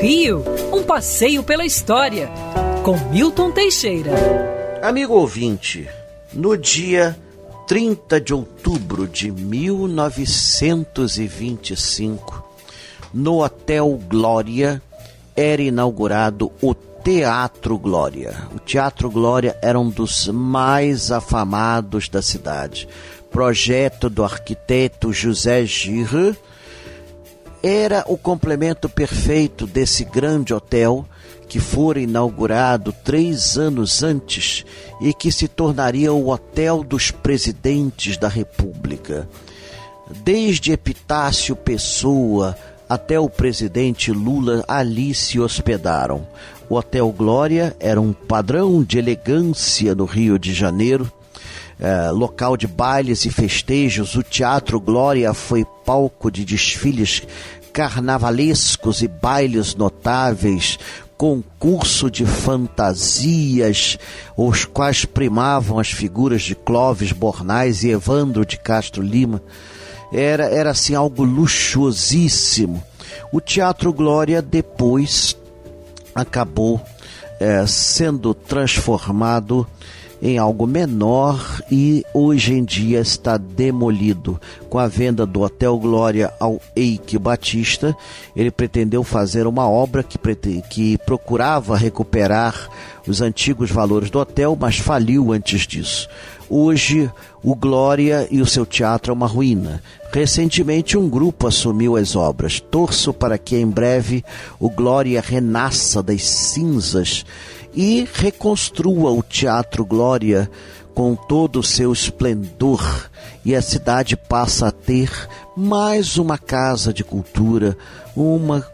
Rio, um passeio pela história, com Milton Teixeira. Amigo ouvinte, no dia 30 de outubro de 1925, no Hotel Glória, era inaugurado o Teatro Glória. O Teatro Glória era um dos mais afamados da cidade. Projeto do arquiteto José Girre, era o complemento perfeito desse grande hotel que fora inaugurado três anos antes e que se tornaria o Hotel dos Presidentes da República. Desde Epitácio Pessoa até o presidente Lula ali se hospedaram. O Hotel Glória era um padrão de elegância no Rio de Janeiro é, local de bailes e festejos, o Teatro Glória foi palco de desfiles carnavalescos e bailes notáveis, concurso de fantasias, os quais primavam as figuras de Clóvis Bornais e Evandro de Castro Lima. Era, era assim algo luxuosíssimo. O Teatro Glória depois acabou é, sendo transformado em algo menor e hoje em dia está demolido. Com a venda do Hotel Glória ao Eike Batista, ele pretendeu fazer uma obra que, que procurava recuperar os antigos valores do hotel, mas faliu antes disso. Hoje, o Glória e o seu teatro é uma ruína. Recentemente, um grupo assumiu as obras. Torço para que em breve o Glória renasça das cinzas e reconstrua o Teatro Glória com todo o seu esplendor e a cidade passa a ter mais uma casa de cultura, uma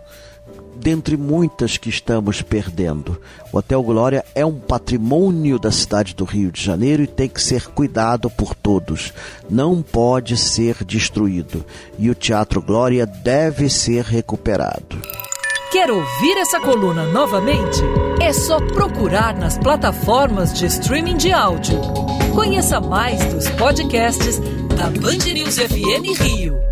dentre muitas que estamos perdendo. O Hotel Glória é um patrimônio da cidade do Rio de Janeiro e tem que ser cuidado por todos. Não pode ser destruído. E o Teatro Glória deve ser recuperado. Quer ouvir essa coluna novamente? É só procurar nas plataformas de streaming de áudio. Conheça mais dos podcasts da Band News FM Rio.